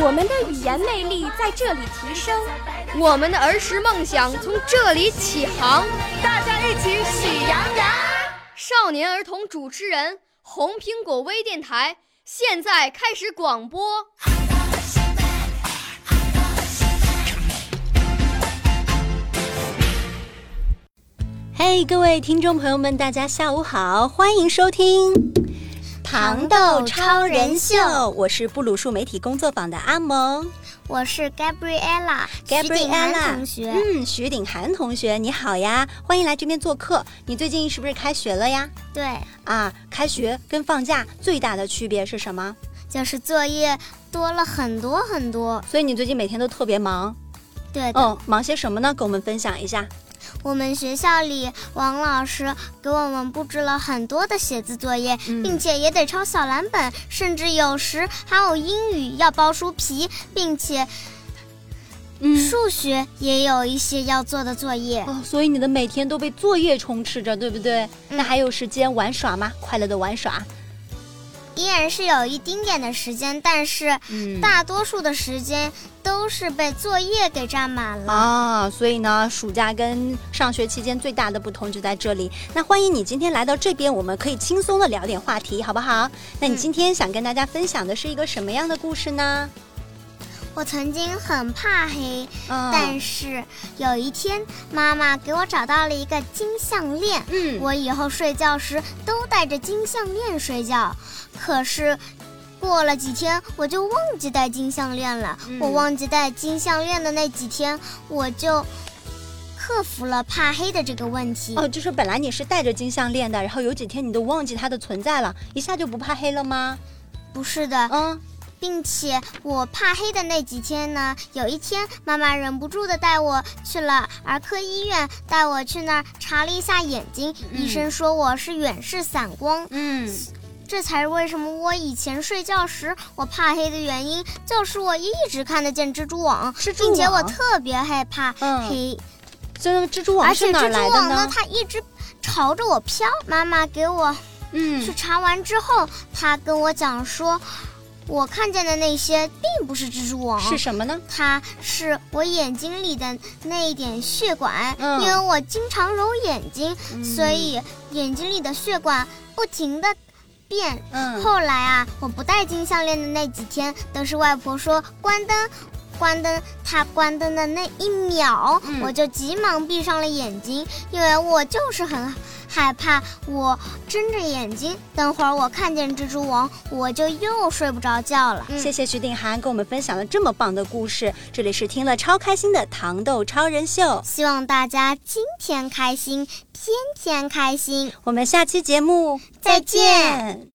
我们的语言魅力在这里提升，我们的儿时梦想从这里起航。大家一起喜羊羊。少年儿童主持人，红苹果微电台。现在开始广播。嘿，各位听众朋友们，大家下午好，欢迎收听《糖豆超人秀》。我是布鲁树媒体工作坊的阿蒙。我是 Gabriella，徐鼎涵同学。嗯，徐鼎涵同学，你好呀，欢迎来这边做客。你最近是不是开学了呀？对。啊，开学跟放假最大的区别是什么？就是作业多了很多很多。所以你最近每天都特别忙。对。嗯，忙些什么呢？跟我们分享一下。我们学校里，王老师给我们布置了很多的写字作业，并且也得抄小蓝本，甚至有时还有英语要包书皮，并且，数学也有一些要做的作业。哦，所以你的每天都被作业充斥着，对不对？那还有时间玩耍吗？快乐的玩耍。依然是有一丁点的时间，但是大多数的时间都是被作业给占满了啊。所以呢，暑假跟上学期间最大的不同就在这里。那欢迎你今天来到这边，我们可以轻松的聊点话题，好不好？那你今天想跟大家分享的是一个什么样的故事呢？我曾经很怕黑，但是有一天，妈妈给我找到了一个金项链。嗯，我以后睡觉时都带着金项链睡觉。可是，过了几天，我就忘记戴金项链了。我忘记戴金项链的那几天，我就克服了怕黑的这个问题。哦，就是本来你是戴着金项链的，然后有几天你都忘记它的存在了，一下就不怕黑了吗？不是的，嗯。并且我怕黑的那几天呢，有一天妈妈忍不住的带我去了儿科医院，带我去那儿查了一下眼睛，医生说我是远视散光。嗯，这才是为什么我以前睡觉时我怕黑的原因，就是我一直看得见蜘蛛网，并且我特别害怕黑。这个蜘蛛网是哪来的呢？它一直朝着我飘。妈妈给我嗯去查完之后，她跟我讲说。我看见的那些并不是蜘蛛网，是什么呢？它是我眼睛里的那一点血管，因为我经常揉眼睛，所以眼睛里的血管不停的变。嗯，后来啊，我不戴金项链的那几天，都是外婆说关灯，关灯。他关灯的那一秒，我就急忙闭上了眼睛，因为我就是很。害怕，我睁着眼睛，等会儿我看见蜘蛛王，我就又睡不着觉了。谢谢徐定涵跟我们分享了这么棒的故事，这里是听了超开心的糖豆超人秀，希望大家今天开心，天天开心。我们下期节目再见。